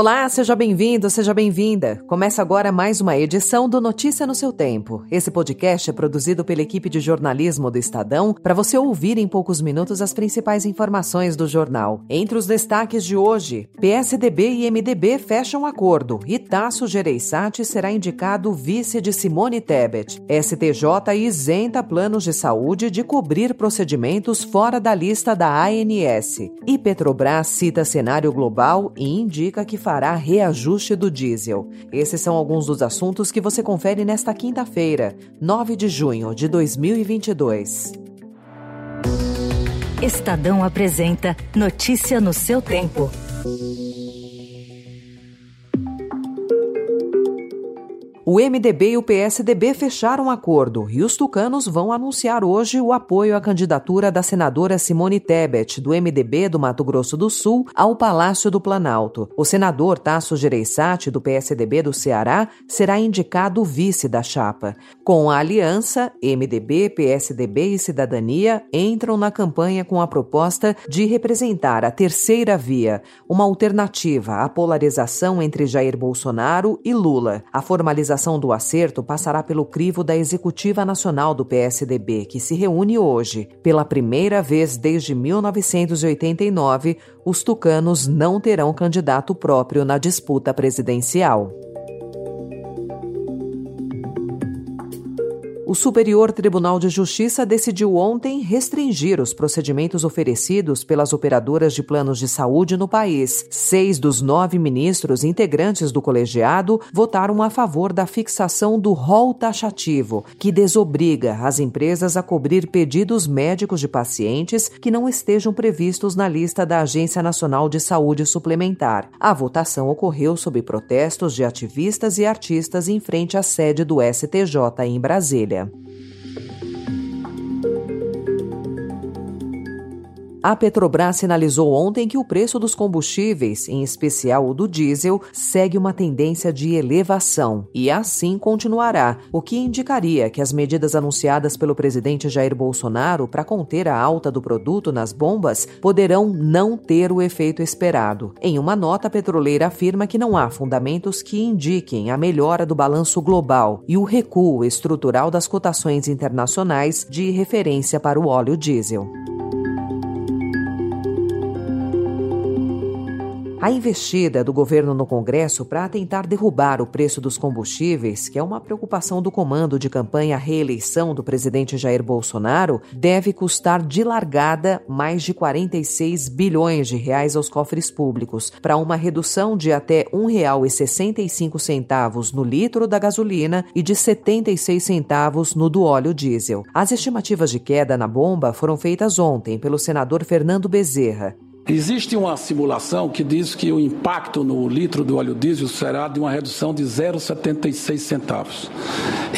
Olá, seja bem-vindo, seja bem-vinda. Começa agora mais uma edição do Notícia no seu Tempo. Esse podcast é produzido pela equipe de jornalismo do Estadão para você ouvir em poucos minutos as principais informações do jornal. Entre os destaques de hoje, PSDB e MDB fecham acordo e Tasso Gereissati será indicado vice de Simone Tebet. STJ isenta planos de saúde de cobrir procedimentos fora da lista da ANS. E Petrobras cita cenário global e indica que fará reajuste do diesel. Esses são alguns dos assuntos que você confere nesta quinta-feira, 9 de junho de 2022. Estadão apresenta Notícia no seu tempo. O MDB e o PSDB fecharam acordo e os tucanos vão anunciar hoje o apoio à candidatura da senadora Simone Tebet, do MDB do Mato Grosso do Sul, ao Palácio do Planalto. O senador Tasso Gereissati, do PSDB do Ceará, será indicado vice da chapa. Com a aliança, MDB, PSDB e Cidadania entram na campanha com a proposta de representar a terceira via, uma alternativa à polarização entre Jair Bolsonaro e Lula. A formalização do acerto passará pelo crivo da Executiva Nacional do PSDB, que se reúne hoje. Pela primeira vez desde 1989, os tucanos não terão candidato próprio na disputa presidencial. O Superior Tribunal de Justiça decidiu ontem restringir os procedimentos oferecidos pelas operadoras de planos de saúde no país. Seis dos nove ministros integrantes do colegiado votaram a favor da fixação do rol taxativo, que desobriga as empresas a cobrir pedidos médicos de pacientes que não estejam previstos na lista da Agência Nacional de Saúde Suplementar. A votação ocorreu sob protestos de ativistas e artistas em frente à sede do STJ em Brasília. здоровья. A Petrobras sinalizou ontem que o preço dos combustíveis, em especial o do diesel, segue uma tendência de elevação e assim continuará, o que indicaria que as medidas anunciadas pelo presidente Jair Bolsonaro para conter a alta do produto nas bombas poderão não ter o efeito esperado. Em uma nota, a petroleira afirma que não há fundamentos que indiquem a melhora do balanço global e o recuo estrutural das cotações internacionais de referência para o óleo diesel. A investida do governo no Congresso para tentar derrubar o preço dos combustíveis, que é uma preocupação do comando de campanha à reeleição do presidente Jair Bolsonaro, deve custar de largada mais de 46 bilhões de reais aos cofres públicos, para uma redução de até R$ 1,65 no litro da gasolina e de 76 centavos no do óleo diesel. As estimativas de queda na bomba foram feitas ontem pelo senador Fernando Bezerra. Existe uma simulação que diz que o impacto no litro do óleo diesel será de uma redução de 0,76 centavos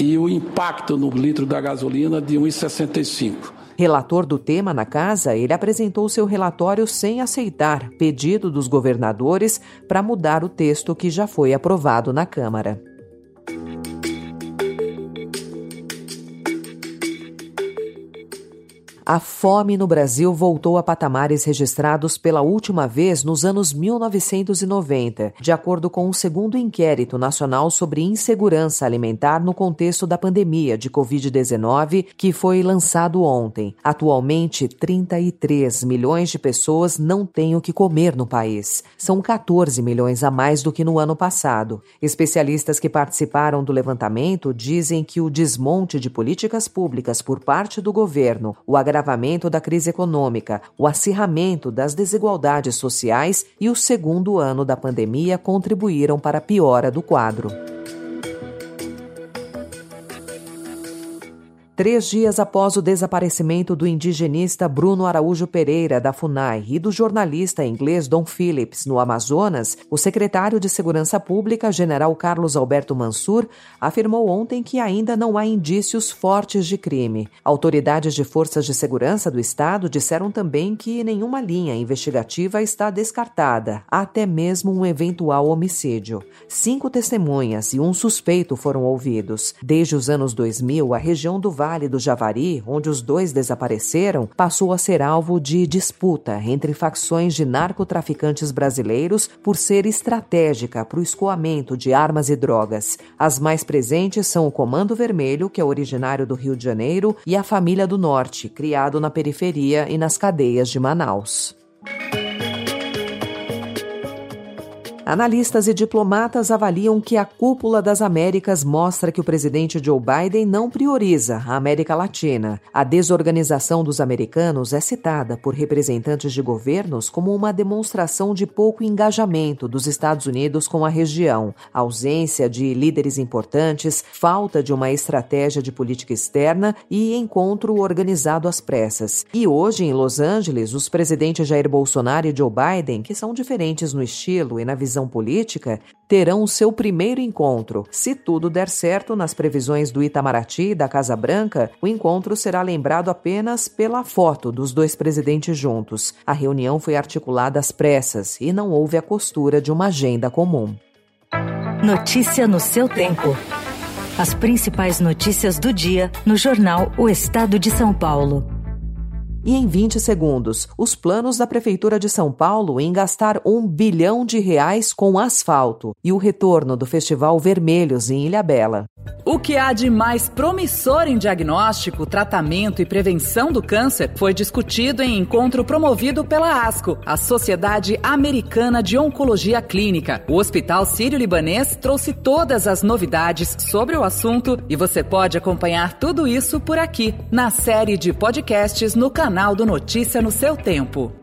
e o impacto no litro da gasolina de 1,65. Relator do tema na casa, ele apresentou seu relatório sem aceitar pedido dos governadores para mudar o texto que já foi aprovado na Câmara. A fome no Brasil voltou a patamares registrados pela última vez nos anos 1990, de acordo com o um segundo inquérito nacional sobre insegurança alimentar no contexto da pandemia de Covid-19, que foi lançado ontem. Atualmente, 33 milhões de pessoas não têm o que comer no país. São 14 milhões a mais do que no ano passado. Especialistas que participaram do levantamento dizem que o desmonte de políticas públicas por parte do governo, o agravamento da crise econômica, o acirramento das desigualdades sociais e o segundo ano da pandemia contribuíram para a piora do quadro. Três dias após o desaparecimento do indigenista Bruno Araújo Pereira, da FUNAI, e do jornalista inglês Don Phillips, no Amazonas, o secretário de Segurança Pública, general Carlos Alberto Mansur, afirmou ontem que ainda não há indícios fortes de crime. Autoridades de forças de segurança do Estado disseram também que nenhuma linha investigativa está descartada, até mesmo um eventual homicídio. Cinco testemunhas e um suspeito foram ouvidos. Desde os anos 2000, a região do Vale do Javari, onde os dois desapareceram, passou a ser alvo de disputa entre facções de narcotraficantes brasileiros por ser estratégica para o escoamento de armas e drogas. As mais presentes são o Comando Vermelho, que é originário do Rio de Janeiro, e a Família do Norte, criado na periferia e nas cadeias de Manaus. Analistas e diplomatas avaliam que a cúpula das Américas mostra que o presidente Joe Biden não prioriza a América Latina. A desorganização dos americanos é citada por representantes de governos como uma demonstração de pouco engajamento dos Estados Unidos com a região, ausência de líderes importantes, falta de uma estratégia de política externa e encontro organizado às pressas. E hoje, em Los Angeles, os presidentes Jair Bolsonaro e Joe Biden, que são diferentes no estilo e na visão política terão o seu primeiro encontro. Se tudo der certo nas previsões do Itamaraty e da Casa Branca, o encontro será lembrado apenas pela foto dos dois presidentes juntos. A reunião foi articulada às pressas e não houve a costura de uma agenda comum. Notícia no seu tempo. As principais notícias do dia no jornal O Estado de São Paulo e em 20 segundos os planos da Prefeitura de São Paulo em gastar um bilhão de reais com asfalto e o retorno do Festival Vermelhos em Ilhabela. O que há de mais promissor em diagnóstico, tratamento e prevenção do câncer foi discutido em encontro promovido pela ASCO, a Sociedade Americana de Oncologia Clínica. O Hospital Sírio-Libanês trouxe todas as novidades sobre o assunto e você pode acompanhar tudo isso por aqui, na série de podcasts no canal canal do Notícia no seu tempo.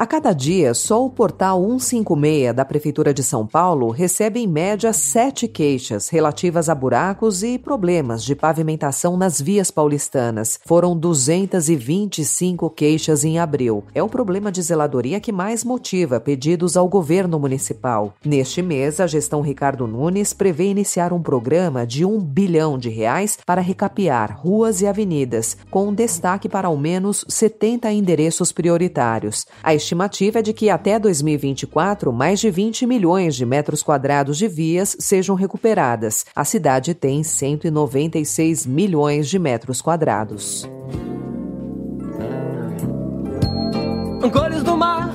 A cada dia, só o portal 156 da Prefeitura de São Paulo recebe em média sete queixas relativas a buracos e problemas de pavimentação nas vias paulistanas. Foram 225 queixas em abril. É o problema de zeladoria que mais motiva pedidos ao governo municipal. Neste mês, a gestão Ricardo Nunes prevê iniciar um programa de um bilhão de reais para recapear ruas e avenidas, com destaque para ao menos 70 endereços prioritários. Estimativa é de que até 2024 mais de 20 milhões de metros quadrados de vias sejam recuperadas. A cidade tem 196 milhões de metros quadrados. Cores do mar,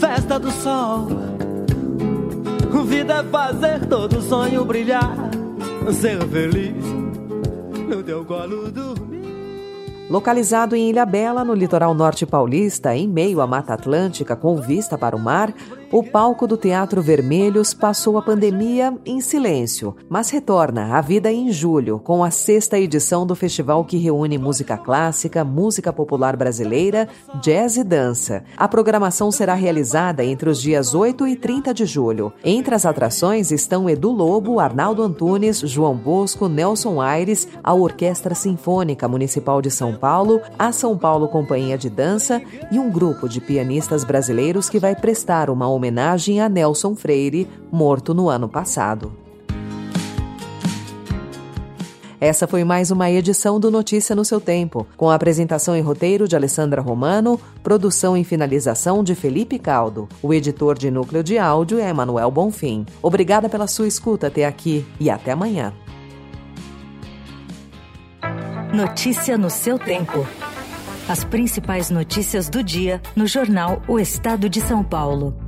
festa do sol. Vida é fazer todo sonho brilhar, ser feliz no teu colo dormir. Localizado em Ilha Bela, no litoral norte paulista, em meio à Mata Atlântica com vista para o mar, o palco do Teatro Vermelhos passou a pandemia em silêncio, mas retorna à vida em julho com a sexta edição do festival que reúne música clássica, música popular brasileira, jazz e dança. A programação será realizada entre os dias 8 e 30 de julho. Entre as atrações estão Edu Lobo, Arnaldo Antunes, João Bosco, Nelson Aires, a Orquestra Sinfônica Municipal de São Paulo, a São Paulo Companhia de Dança e um grupo de pianistas brasileiros que vai prestar uma homenagem a Nelson Freire, morto no ano passado. Essa foi mais uma edição do Notícia no seu tempo, com a apresentação e roteiro de Alessandra Romano, produção e finalização de Felipe Caldo. O editor de núcleo de áudio é Emanuel Bonfim. Obrigada pela sua escuta até aqui e até amanhã. Notícia no seu tempo. As principais notícias do dia no jornal O Estado de São Paulo.